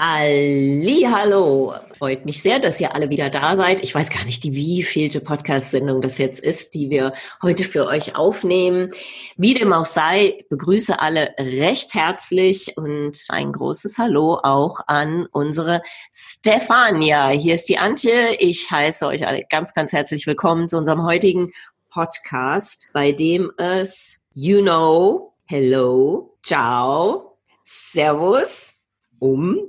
Hallo, freut mich sehr, dass ihr alle wieder da seid. Ich weiß gar nicht, die wievielte Podcast-Sendung das jetzt ist, die wir heute für euch aufnehmen. Wie dem auch sei, begrüße alle recht herzlich und ein großes Hallo auch an unsere Stefania. Hier ist die Antje. Ich heiße euch alle ganz, ganz herzlich willkommen zu unserem heutigen Podcast, bei dem es You know, Hello, Ciao, Servus um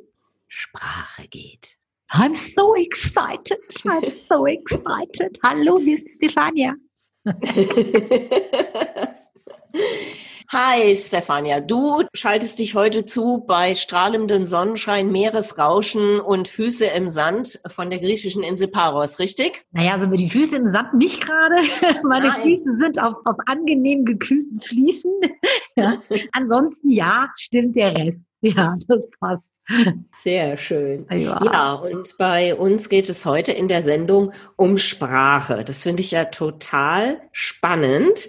Sprache geht. I'm so excited. I'm so excited. Hallo, hier ist Stefania. Hi Stefania, du schaltest dich heute zu bei strahlendem Sonnenschein, Meeresrauschen und Füße im Sand von der griechischen Insel Paros, richtig? Naja, also mit die Füße im Sand nicht gerade. Meine Nein. Füße sind auf, auf angenehm gekühlten Fliesen. Ja. Ansonsten ja, stimmt der Rest. Ja, das passt. Sehr schön. Ja. ja, und bei uns geht es heute in der Sendung um Sprache. Das finde ich ja total spannend.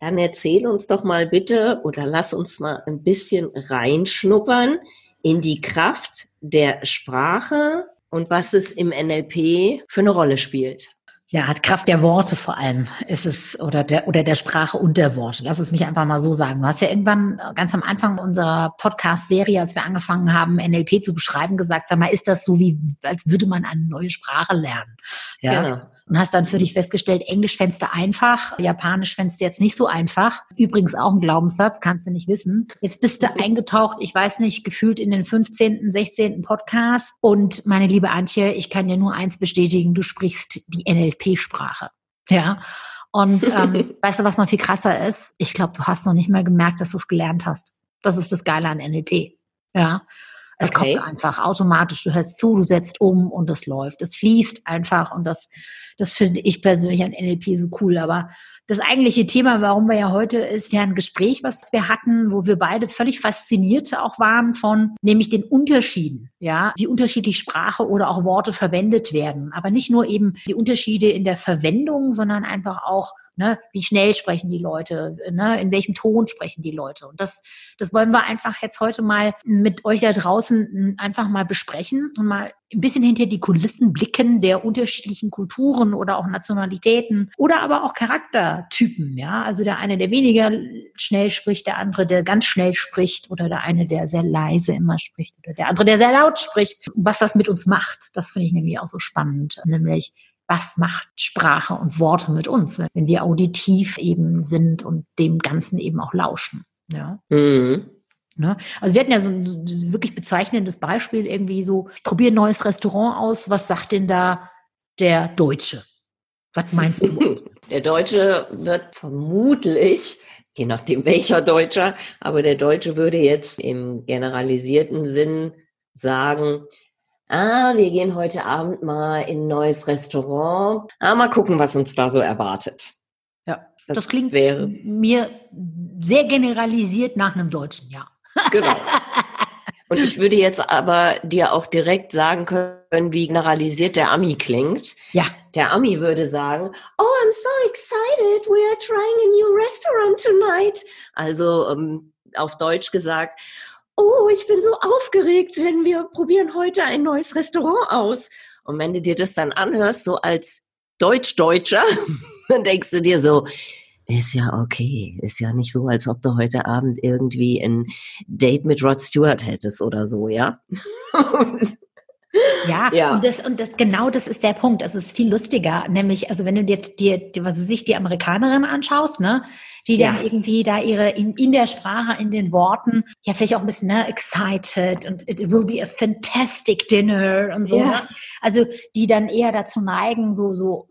Dann erzähl uns doch mal bitte oder lass uns mal ein bisschen reinschnuppern in die Kraft der Sprache und was es im NLP für eine Rolle spielt. Ja, hat Kraft der Worte vor allem ist es oder der oder der Sprache und der Worte. Lass es mich einfach mal so sagen. Du hast ja irgendwann äh, ganz am Anfang unserer Podcast-Serie, als wir angefangen haben, NLP zu beschreiben, gesagt, sag mal, ist das so wie, als würde man eine neue Sprache lernen? Ja. Genau und hast dann für dich festgestellt, Englisch fändest du einfach, Japanisch fändest du jetzt nicht so einfach. Übrigens auch ein Glaubenssatz, kannst du nicht wissen. Jetzt bist du eingetaucht, ich weiß nicht, gefühlt in den 15., 16. Podcast. Und meine liebe Antje, ich kann dir nur eins bestätigen, du sprichst die NLP-Sprache. Ja. Und ähm, weißt du, was noch viel krasser ist? Ich glaube, du hast noch nicht mal gemerkt, dass du es gelernt hast. Das ist das Geile an NLP. Ja. Es okay. kommt einfach automatisch. Du hörst zu, du setzt um und es läuft. Es fließt einfach und das, das finde ich persönlich an NLP so cool. Aber das eigentliche Thema, warum wir ja heute, ist ja ein Gespräch, was wir hatten, wo wir beide völlig fasziniert auch waren von, nämlich den Unterschieden, ja, wie unterschiedlich Sprache oder auch Worte verwendet werden. Aber nicht nur eben die Unterschiede in der Verwendung, sondern einfach auch Ne? Wie schnell sprechen die Leute? Ne? In welchem Ton sprechen die Leute? Und das, das wollen wir einfach jetzt heute mal mit euch da draußen einfach mal besprechen und mal ein bisschen hinter die Kulissen blicken der unterschiedlichen Kulturen oder auch Nationalitäten oder aber auch Charaktertypen. Ja, also der eine, der weniger schnell spricht, der andere, der ganz schnell spricht oder der eine, der sehr leise immer spricht oder der andere, der sehr laut spricht. Was das mit uns macht, das finde ich nämlich auch so spannend. Nämlich, was macht Sprache und Worte mit uns, wenn wir auditiv eben sind und dem Ganzen eben auch lauschen. Ja. Mhm. Ne? Also wir hatten ja so ein wirklich bezeichnendes Beispiel irgendwie so, ich probiere ein neues Restaurant aus, was sagt denn da der Deutsche? Was meinst du? Der Deutsche wird vermutlich, je nachdem welcher Deutscher, aber der Deutsche würde jetzt im generalisierten Sinn sagen, ah, wir gehen heute Abend mal in ein neues Restaurant. Ah, mal gucken, was uns da so erwartet. Ja, das, das klingt wäre, mir sehr generalisiert nach einem Deutschen, ja. Genau. Und ich würde jetzt aber dir auch direkt sagen können, wie generalisiert der Ami klingt. Ja. Der Ami würde sagen, oh, I'm so excited, we are trying a new restaurant tonight. Also ähm, auf Deutsch gesagt, oh, ich bin so aufgeregt, denn wir probieren heute ein neues Restaurant aus. Und wenn du dir das dann anhörst, so als Deutsch-Deutscher, dann denkst du dir so, ist ja okay. Ist ja nicht so, als ob du heute Abend irgendwie ein Date mit Rod Stewart hättest oder so, ja? Ja, ja. Und, das, und das, genau das ist der Punkt. Es ist viel lustiger. Nämlich, also wenn du jetzt dir, was sich die Amerikanerin anschaust, ne, die ja. dann irgendwie da ihre, in, in der Sprache, in den Worten, ja, vielleicht auch ein bisschen, ne, excited und it will be a fantastic dinner und so. Ja. Ne? Also, die dann eher dazu neigen, so, so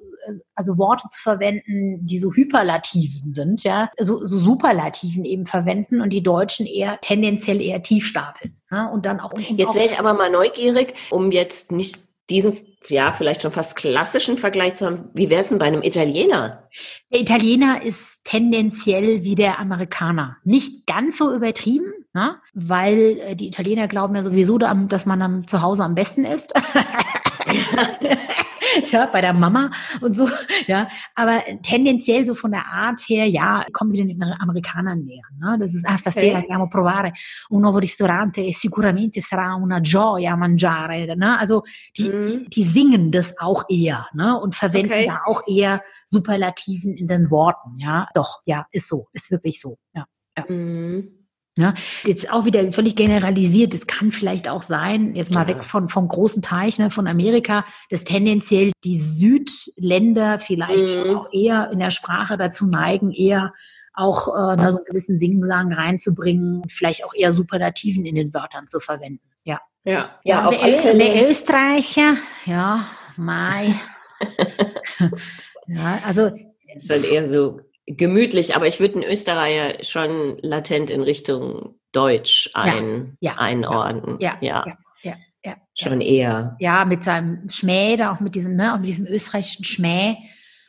also Worte zu verwenden, die so Hyperlativen sind, ja, so, so Superlativen eben verwenden und die Deutschen eher tendenziell eher tief stapeln. Ja, und dann auch. Jetzt wäre ich aber mal neugierig, um jetzt nicht diesen ja, vielleicht schon fast klassischen Vergleich zu haben. Wie wäre es denn bei einem Italiener? Der Italiener ist tendenziell wie der Amerikaner. Nicht ganz so übertrieben, ne? weil äh, die Italiener glauben ja sowieso, dass man dann zu Hause am besten ist. ja, bei der Mama und so, ja. Aber tendenziell so von der Art her, ja, kommen sie den Amerikanern näher. Ne? Das ist, ah, stasera okay. andiamo a provare un nuovo ristorante e sicuramente sarà una gioia mangiare. Ne? Also die, mhm. die singen das auch eher ne? und verwenden okay. da auch eher Superlativen in den Worten. Ja, doch, ja, ist so, ist wirklich so. Ja. ja. Mhm. Ja, jetzt auch wieder völlig generalisiert. Es kann vielleicht auch sein, jetzt mal weg von, vom großen Teich, ne, von Amerika, dass tendenziell die Südländer vielleicht mhm. auch eher in der Sprache dazu neigen, eher auch äh, so einen gewissen Singsang reinzubringen, vielleicht auch eher Superlativen in den Wörtern zu verwenden. Ja. Ja, ja, ja auf alle Fälle. Der Österreicher, ja, Mai. ja, also. Das ist dann eher so gemütlich, aber ich würde einen Österreicher schon latent in Richtung Deutsch ein, ja, ja, einordnen. Ja, ja. ja, ja schon eher. Ja, mit seinem Schmäh, da auch mit diesem, ne, auch mit diesem österreichischen Schmäh.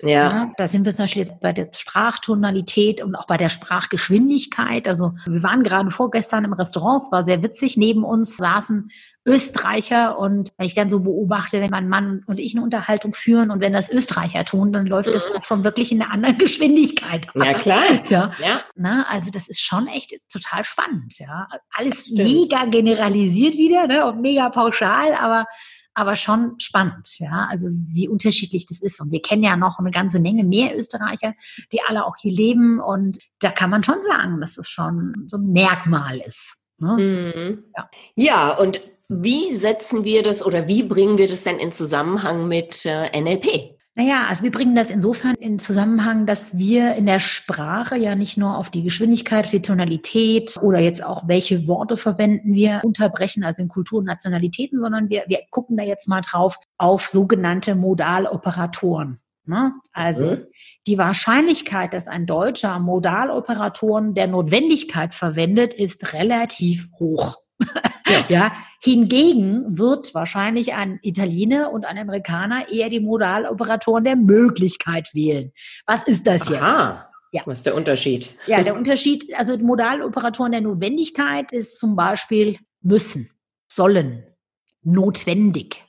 Ja. Da sind wir zum Beispiel jetzt bei der Sprachtonalität und auch bei der Sprachgeschwindigkeit. Also wir waren gerade vorgestern im Restaurant, es war sehr witzig. Neben uns saßen Österreicher und wenn ich dann so beobachte, wenn mein Mann und ich eine Unterhaltung führen und wenn das Österreicher tun, dann läuft das mhm. auch schon wirklich in einer anderen Geschwindigkeit. Ja, klar. Ja. ja. Na, also das ist schon echt total spannend, ja. Alles mega generalisiert wieder, ne, und mega pauschal, aber aber schon spannend, ja, also wie unterschiedlich das ist. Und wir kennen ja noch eine ganze Menge mehr Österreicher, die alle auch hier leben. Und da kann man schon sagen, dass es schon so ein Merkmal ist. Ne? Mhm. Ja. ja, und wie setzen wir das oder wie bringen wir das denn in Zusammenhang mit äh, NLP? Naja, also wir bringen das insofern in Zusammenhang, dass wir in der Sprache ja nicht nur auf die Geschwindigkeit, auf die Tonalität oder jetzt auch welche Worte verwenden wir unterbrechen, also in Kultur und Nationalitäten, sondern wir, wir gucken da jetzt mal drauf auf sogenannte Modaloperatoren. Ne? Also mhm. die Wahrscheinlichkeit, dass ein Deutscher Modaloperatoren der Notwendigkeit verwendet, ist relativ hoch. Ja. ja. Hingegen wird wahrscheinlich ein Italiener und ein Amerikaner eher die Modaloperatoren der Möglichkeit wählen. Was ist das jetzt? Aha. Ja. Was ist der Unterschied? Ja, der Unterschied, also Modaloperatoren der Notwendigkeit ist zum Beispiel müssen, sollen, notwendig.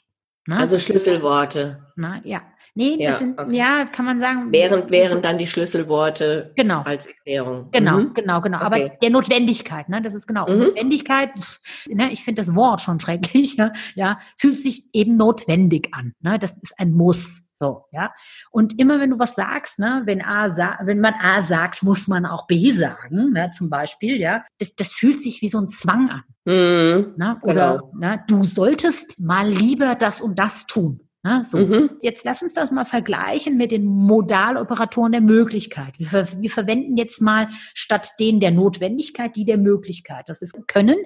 Ne? Also Schlüsselworte. Na, ja. Nee, ja, das sind, okay. ja, kann man sagen. Während wären dann die Schlüsselworte genau. als Erklärung. Genau, mhm. genau, genau. Okay. Aber der Notwendigkeit, ne, das ist genau. Mhm. Notwendigkeit, ne, ich finde das Wort schon schrecklich, ja, ja, fühlt sich eben notwendig an. Ne, das ist ein Muss. So, ja. Und immer wenn du was sagst, ne, wenn A wenn man A sagt, muss man auch B sagen, ne, zum Beispiel, ja, das, das fühlt sich wie so ein Zwang an. Mhm, ne, oder genau. ne, du solltest mal lieber das und das tun. Ne, so. Mhm. Jetzt lass uns das mal vergleichen mit den Modaloperatoren der Möglichkeit. Wir, ver wir verwenden jetzt mal statt denen der Notwendigkeit die der Möglichkeit. Das ist können,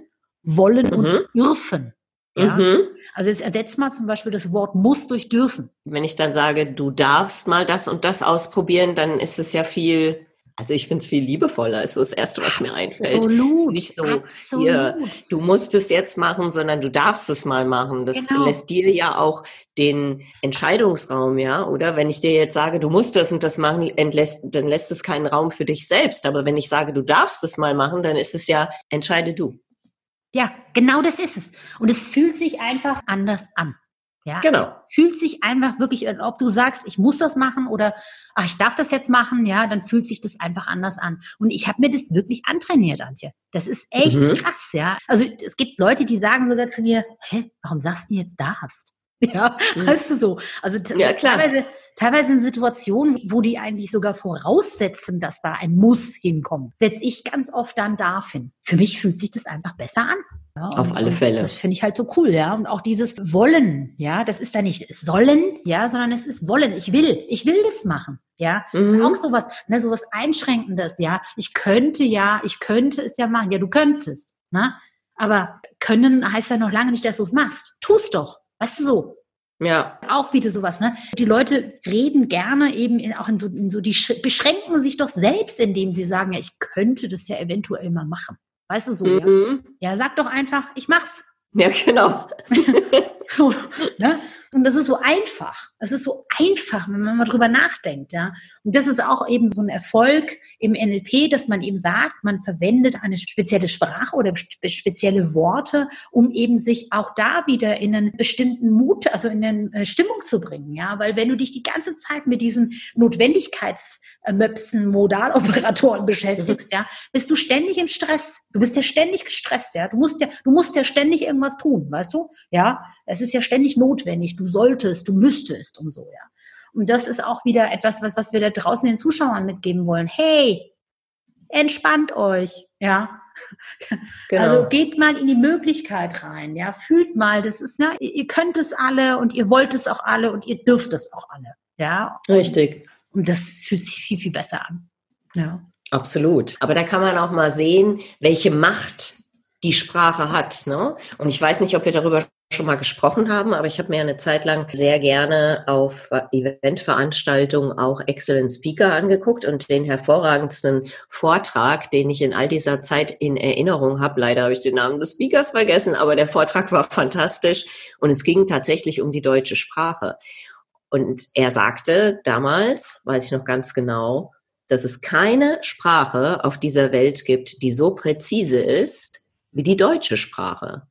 wollen mhm. und dürfen. Ja? Mhm. Also jetzt ersetzt mal zum Beispiel das Wort muss durch dürfen. Wenn ich dann sage, du darfst mal das und das ausprobieren, dann ist es ja viel also ich finde es viel liebevoller, ist so das Erste, was mir einfällt. Absolut, nicht so, absolut. Hier, du musst es jetzt machen, sondern du darfst es mal machen. Das genau. lässt dir ja auch den Entscheidungsraum, ja, oder? Wenn ich dir jetzt sage, du musst das und das machen, entlässt, dann lässt es keinen Raum für dich selbst. Aber wenn ich sage, du darfst es mal machen, dann ist es ja, entscheide du. Ja, genau das ist es. Und es fühlt sich einfach anders an. Ja, genau. Es fühlt sich einfach wirklich, ob du sagst, ich muss das machen oder ach, ich darf das jetzt machen, ja, dann fühlt sich das einfach anders an. Und ich habe mir das wirklich antrainiert, Antje. Das ist echt mhm. krass, ja. Also es gibt Leute, die sagen sogar zu mir, hä, warum sagst du jetzt darfst? Ja, mhm. weißt du so. Also ja, teilweise, teilweise in Situationen, wo die eigentlich sogar voraussetzen, dass da ein Muss hinkommt, setze ich ganz oft dann darf hin. Für mich fühlt sich das einfach besser an. Ja, Auf alle Fälle. Das finde ich halt so cool, ja. Und auch dieses Wollen, ja, das ist da nicht sollen, ja, sondern es ist Wollen. Ich will, ich will das machen, ja. Das ist mhm. auch sowas, ne, sowas Einschränkendes, ja. Ich könnte ja, ich könnte es ja machen. Ja, du könntest, ne? Aber können heißt ja noch lange nicht, dass du es machst. Tust doch. Weißt du so? Ja. Auch wieder sowas, ne? Die Leute reden gerne eben in, auch in so, in so, die beschränken sich doch selbst, indem sie sagen, ja, ich könnte das ja eventuell mal machen. Weißt du so, mhm. ja? Ja, sag doch einfach, ich mach's. Ja, genau. so, ne? Und das ist so einfach. Es ist so einfach, wenn man mal drüber nachdenkt, ja. Und das ist auch eben so ein Erfolg im NLP, dass man eben sagt, man verwendet eine spezielle Sprache oder spezielle Worte, um eben sich auch da wieder in einen bestimmten Mut, also in eine äh, Stimmung zu bringen, ja. Weil wenn du dich die ganze Zeit mit diesen Notwendigkeitsmöpsen, Modaloperatoren beschäftigst, ja, bist du ständig im Stress. Du bist ja ständig gestresst, ja. Du musst ja, du musst ja ständig irgendwas tun, weißt du? Ja. Es ist ja ständig notwendig. Du solltest, du müsstest und so, ja. Und das ist auch wieder etwas, was, was wir da draußen den Zuschauern mitgeben wollen. Hey, entspannt euch, ja. Genau. Also geht mal in die Möglichkeit rein, ja. Fühlt mal, das ist, ne, ihr könnt es alle und ihr wollt es auch alle und ihr dürft es auch alle, ja. Richtig. Und das fühlt sich viel, viel besser an, ja. Absolut. Aber da kann man auch mal sehen, welche Macht die Sprache hat. Ne? Und ich weiß nicht, ob wir darüber schon mal gesprochen haben, aber ich habe mir eine Zeit lang sehr gerne auf Eventveranstaltungen auch Excellent Speaker angeguckt und den hervorragendsten Vortrag, den ich in all dieser Zeit in Erinnerung habe. Leider habe ich den Namen des Speakers vergessen, aber der Vortrag war fantastisch und es ging tatsächlich um die deutsche Sprache. Und er sagte damals, weiß ich noch ganz genau, dass es keine Sprache auf dieser Welt gibt, die so präzise ist wie die deutsche Sprache.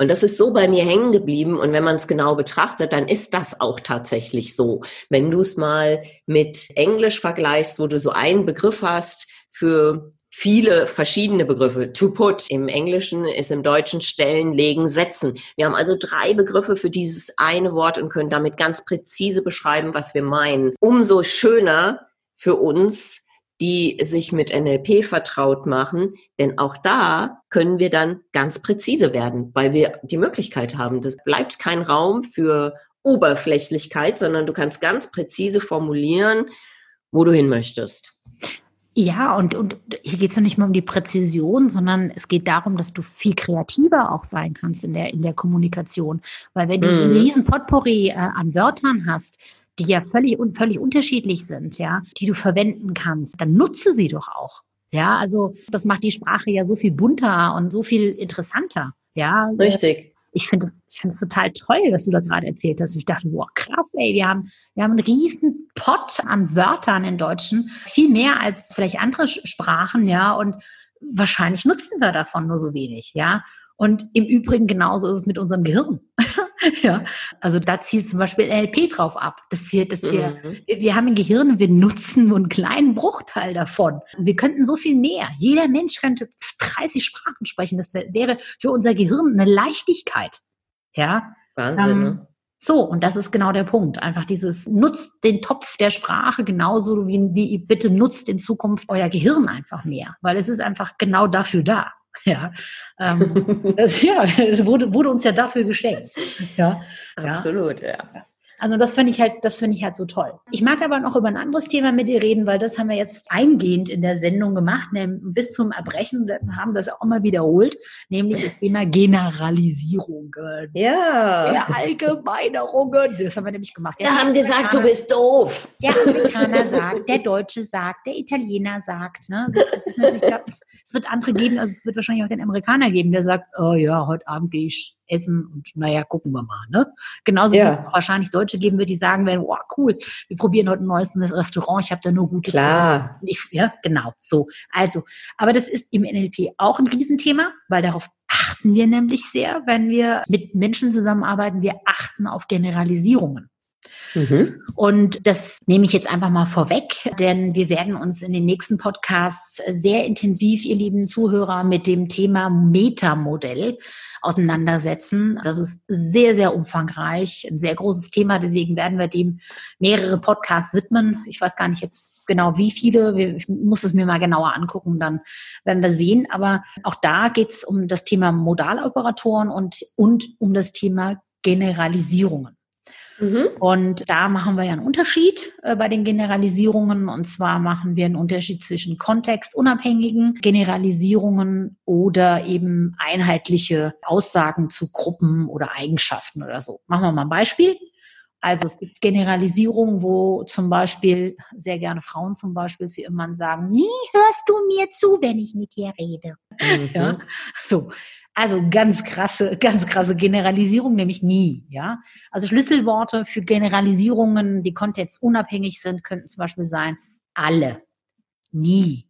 Und das ist so bei mir hängen geblieben. Und wenn man es genau betrachtet, dann ist das auch tatsächlich so. Wenn du es mal mit Englisch vergleichst, wo du so einen Begriff hast für viele verschiedene Begriffe. To put im Englischen ist im Deutschen stellen, legen, setzen. Wir haben also drei Begriffe für dieses eine Wort und können damit ganz präzise beschreiben, was wir meinen. Umso schöner für uns, die sich mit NLP vertraut machen, denn auch da können wir dann ganz präzise werden, weil wir die Möglichkeit haben. Das bleibt kein Raum für Oberflächlichkeit, sondern du kannst ganz präzise formulieren, wo du hin möchtest. Ja, und, und hier geht es ja nicht mal um die Präzision, sondern es geht darum, dass du viel kreativer auch sein kannst in der, in der Kommunikation. Weil wenn du so einen mhm. riesen Potpourri äh, an Wörtern hast, die ja völlig, völlig unterschiedlich sind, ja, die du verwenden kannst, dann nutze sie doch auch. Ja, also das macht die Sprache ja so viel bunter und so viel interessanter. Ja, richtig. Ich finde es ich finde es total toll, was du da gerade erzählt hast. Ich dachte, wow, krass, ey, wir haben, wir haben einen riesen Pot an Wörtern in Deutschen, viel mehr als vielleicht andere Sprachen, ja, und wahrscheinlich nutzen wir davon nur so wenig, ja. Und im Übrigen genauso ist es mit unserem Gehirn. ja, also da zielt zum Beispiel NLP drauf ab, dass wir, dass wir, mhm. wir, wir haben ein Gehirn und wir nutzen nur einen kleinen Bruchteil davon. Wir könnten so viel mehr. Jeder Mensch könnte 30 Sprachen sprechen. Das wäre für unser Gehirn eine Leichtigkeit. Ja. Wahnsinn, ähm, ne? So, und das ist genau der Punkt. Einfach dieses, nutzt den Topf der Sprache genauso wie, wie bitte nutzt in Zukunft euer Gehirn einfach mehr, weil es ist einfach genau dafür da. Ja, ähm, das, ja, es wurde, wurde uns ja dafür geschenkt. Ja, absolut, ja. ja. Also das finde ich halt, das finde ich halt so toll. Ich mag aber noch über ein anderes Thema mit dir reden, weil das haben wir jetzt eingehend in der Sendung gemacht, bis zum Erbrechen, wir haben das auch mal wiederholt, nämlich das Thema Generalisierungen. Ja. Allgemeinerungen. Das haben wir nämlich gemacht. Wir haben gesagt, du bist doof. Der Amerikaner sagt, der Deutsche sagt, der Italiener sagt. Ne? Ich glaube, es wird andere geben, also es wird wahrscheinlich auch den Amerikaner geben, der sagt, oh ja, heute Abend gehe ich essen und naja, gucken wir mal. Ne? Genauso ja. wie es wahrscheinlich Deutsche geben wird, die sagen werden, wow, cool, wir probieren heute ein neues Restaurant, ich habe da nur gute Klar. Ich, ja, genau, so. Also, aber das ist im NLP auch ein Riesenthema, weil darauf achten wir nämlich sehr, wenn wir mit Menschen zusammenarbeiten, wir achten auf Generalisierungen. Mhm. Und das nehme ich jetzt einfach mal vorweg, denn wir werden uns in den nächsten Podcasts sehr intensiv, ihr lieben Zuhörer, mit dem Thema Metamodell auseinandersetzen. Das ist sehr, sehr umfangreich, ein sehr großes Thema. Deswegen werden wir dem mehrere Podcasts widmen. Ich weiß gar nicht jetzt genau wie viele. Ich muss es mir mal genauer angucken, dann werden wir sehen. Aber auch da geht es um das Thema Modaloperatoren und, und um das Thema Generalisierungen. Mhm. Und da machen wir ja einen Unterschied äh, bei den Generalisierungen. Und zwar machen wir einen Unterschied zwischen kontextunabhängigen Generalisierungen oder eben einheitliche Aussagen zu Gruppen oder Eigenschaften oder so. Machen wir mal ein Beispiel. Also es gibt Generalisierungen, wo zum Beispiel sehr gerne Frauen zum Beispiel zu ihrem Mann sagen, nie hörst du mir zu, wenn ich mit dir rede. Mhm. Ja, so. Also ganz krasse, ganz krasse Generalisierung, nämlich nie, ja. Also Schlüsselworte für Generalisierungen, die kontextunabhängig sind, könnten zum Beispiel sein alle, nie,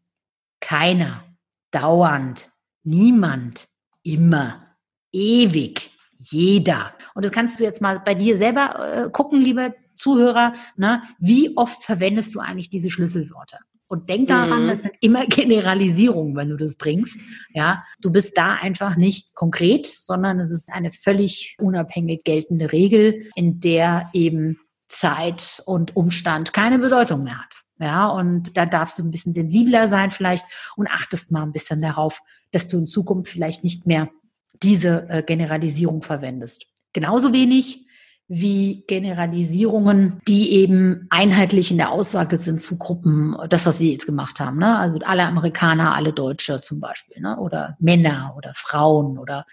keiner, dauernd, niemand, immer, ewig, jeder. Und das kannst du jetzt mal bei dir selber äh, gucken, liebe Zuhörer, ne? wie oft verwendest du eigentlich diese Schlüsselworte? Und denk daran, mhm. das sind immer Generalisierungen, wenn du das bringst. Ja, du bist da einfach nicht konkret, sondern es ist eine völlig unabhängig geltende Regel, in der eben Zeit und Umstand keine Bedeutung mehr hat. Ja, und da darfst du ein bisschen sensibler sein vielleicht und achtest mal ein bisschen darauf, dass du in Zukunft vielleicht nicht mehr diese äh, Generalisierung verwendest. Genauso wenig wie Generalisierungen, die eben einheitlich in der Aussage sind zu Gruppen, das, was wir jetzt gemacht haben. Ne? Also alle Amerikaner, alle Deutsche zum Beispiel, ne? oder Männer oder Frauen oder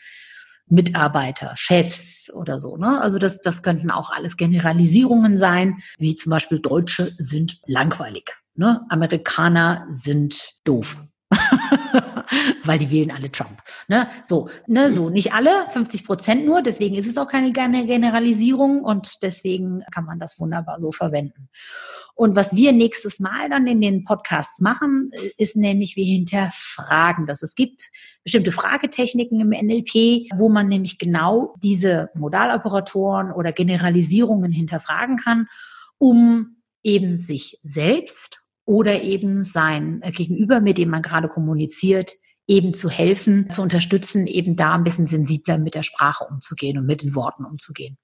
Mitarbeiter, Chefs oder so. Ne? Also das, das könnten auch alles Generalisierungen sein, wie zum Beispiel Deutsche sind langweilig, ne? Amerikaner sind doof. Weil die wählen alle Trump. Ne? So, ne, so nicht alle, 50 Prozent nur. Deswegen ist es auch keine Generalisierung und deswegen kann man das wunderbar so verwenden. Und was wir nächstes Mal dann in den Podcasts machen, ist nämlich, wir hinterfragen das. Es gibt bestimmte Fragetechniken im NLP, wo man nämlich genau diese Modaloperatoren oder Generalisierungen hinterfragen kann, um eben sich selbst oder eben sein Gegenüber, mit dem man gerade kommuniziert, eben zu helfen, zu unterstützen, eben da ein bisschen sensibler mit der Sprache umzugehen und mit den Worten umzugehen.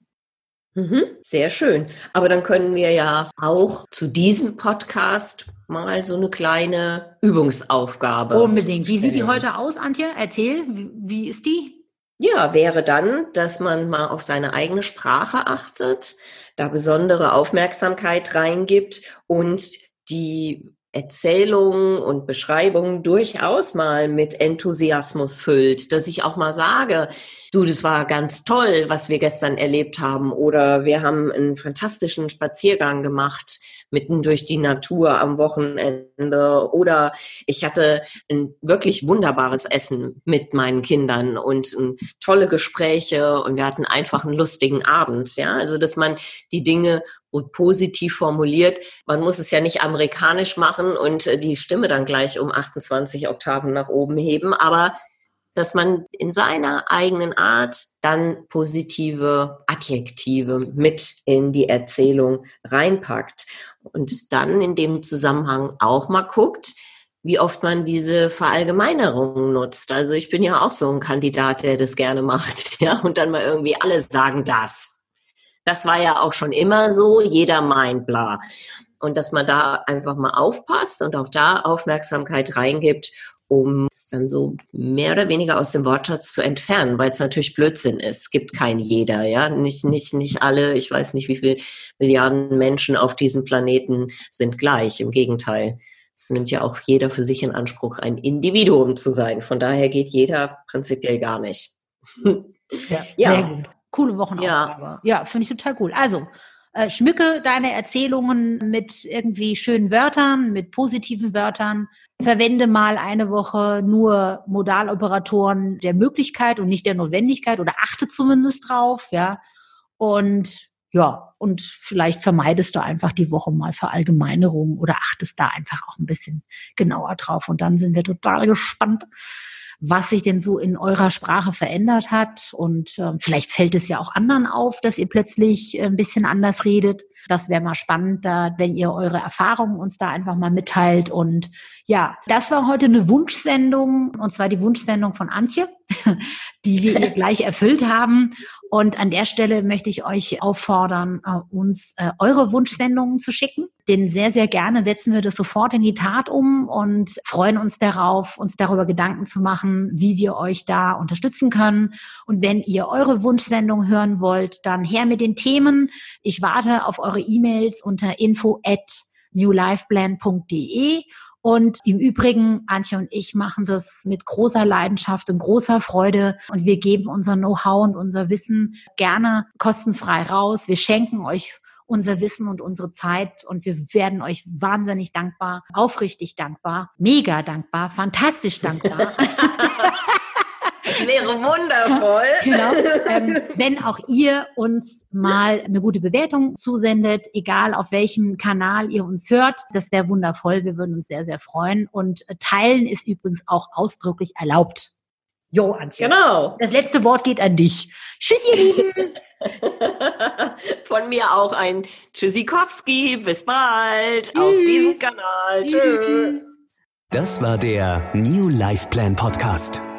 Mhm, sehr schön. Aber dann können wir ja auch zu diesem Podcast mal so eine kleine Übungsaufgabe. Unbedingt. Wie sieht die heute aus, Antje? Erzähl, wie, wie ist die? Ja, wäre dann, dass man mal auf seine eigene Sprache achtet, da besondere Aufmerksamkeit reingibt und die Erzählungen und Beschreibungen durchaus mal mit Enthusiasmus füllt, dass ich auch mal sage, du, das war ganz toll, was wir gestern erlebt haben oder wir haben einen fantastischen Spaziergang gemacht mitten durch die Natur am Wochenende oder ich hatte ein wirklich wunderbares Essen mit meinen Kindern und um, tolle Gespräche und wir hatten einfach einen lustigen Abend. Ja, also dass man die Dinge positiv formuliert. Man muss es ja nicht amerikanisch machen und äh, die Stimme dann gleich um 28 Oktaven nach oben heben, aber dass man in seiner eigenen Art dann positive Adjektive mit in die Erzählung reinpackt und dann in dem Zusammenhang auch mal guckt, wie oft man diese Verallgemeinerungen nutzt. Also ich bin ja auch so ein Kandidat, der das gerne macht, ja, und dann mal irgendwie alle sagen das. Das war ja auch schon immer so, jeder meint bla. Und dass man da einfach mal aufpasst und auch da Aufmerksamkeit reingibt um dann so mehr oder weniger aus dem Wortschatz zu entfernen, weil es natürlich Blödsinn ist. Es gibt kein jeder, ja, nicht, nicht, nicht alle, ich weiß nicht, wie viele Milliarden Menschen auf diesem Planeten sind gleich. Im Gegenteil. Es nimmt ja auch jeder für sich in Anspruch, ein Individuum zu sein. Von daher geht jeder prinzipiell gar nicht. Ja, ja. sehr gut. Coole Wochenaufgabe. Ja, ja finde ich total cool. Also, äh, schmücke deine Erzählungen mit irgendwie schönen Wörtern, mit positiven Wörtern. Verwende mal eine Woche nur Modaloperatoren der Möglichkeit und nicht der Notwendigkeit oder achte zumindest drauf, ja. Und ja, und vielleicht vermeidest du einfach die Woche mal Verallgemeinerungen oder achtest da einfach auch ein bisschen genauer drauf. Und dann sind wir total gespannt, was sich denn so in eurer Sprache verändert hat. Und äh, vielleicht fällt es ja auch anderen auf, dass ihr plötzlich äh, ein bisschen anders redet. Das wäre mal spannend, da, wenn ihr eure Erfahrungen uns da einfach mal mitteilt. Und ja, das war heute eine Wunschsendung, und zwar die Wunschsendung von Antje. die wir ihr gleich erfüllt haben. Und an der Stelle möchte ich euch auffordern, äh, uns äh, eure Wunschsendungen zu schicken. Denn sehr, sehr gerne setzen wir das sofort in die Tat um und freuen uns darauf, uns darüber Gedanken zu machen, wie wir euch da unterstützen können. Und wenn ihr eure Wunschsendung hören wollt, dann her mit den Themen. Ich warte auf eure E-Mails unter info at newlifeplan.de und im Übrigen, Antje und ich machen das mit großer Leidenschaft und großer Freude und wir geben unser Know-how und unser Wissen gerne kostenfrei raus. Wir schenken euch unser Wissen und unsere Zeit und wir werden euch wahnsinnig dankbar, aufrichtig dankbar, mega dankbar, fantastisch dankbar. Das wäre wundervoll. Genau. Ähm, wenn auch ihr uns mal eine gute Bewertung zusendet, egal auf welchem Kanal ihr uns hört, das wäre wundervoll. Wir würden uns sehr, sehr freuen. Und teilen ist übrigens auch ausdrücklich erlaubt. Jo, Antje. Genau. Das letzte Wort geht an dich. Tschüss, ihr Lieben. Von mir auch ein Tschüssikowski. Bis bald Tschüss. auf diesem Kanal. Tschüss. Das war der New Life Plan Podcast.